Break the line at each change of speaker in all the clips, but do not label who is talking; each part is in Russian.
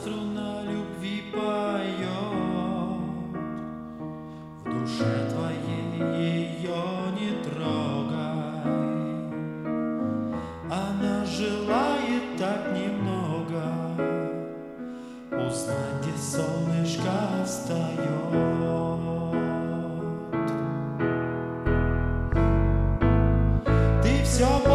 струна любви поет. В душе твоей ее не трогай. Она желает так немного. Узнать, где солнышко встает Ты все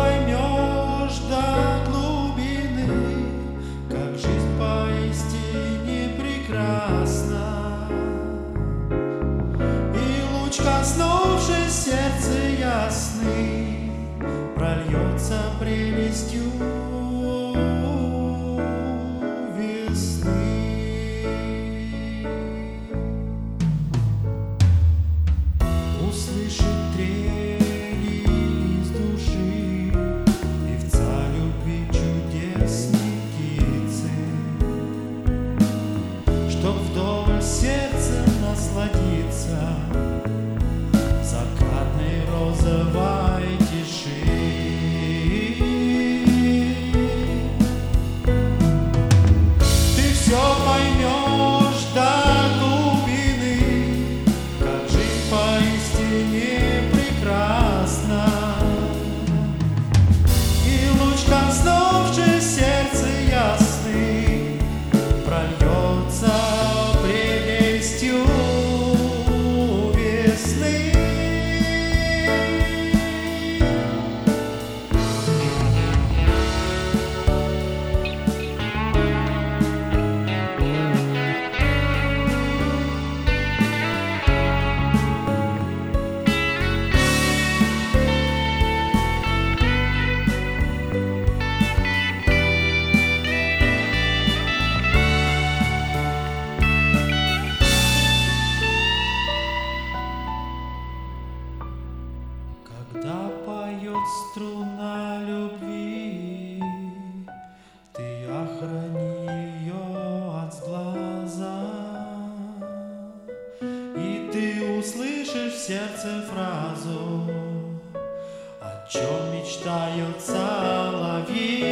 струна любви, ты охрани ее от сглаза, и ты услышишь в сердце фразу, о чем мечтают соловьи.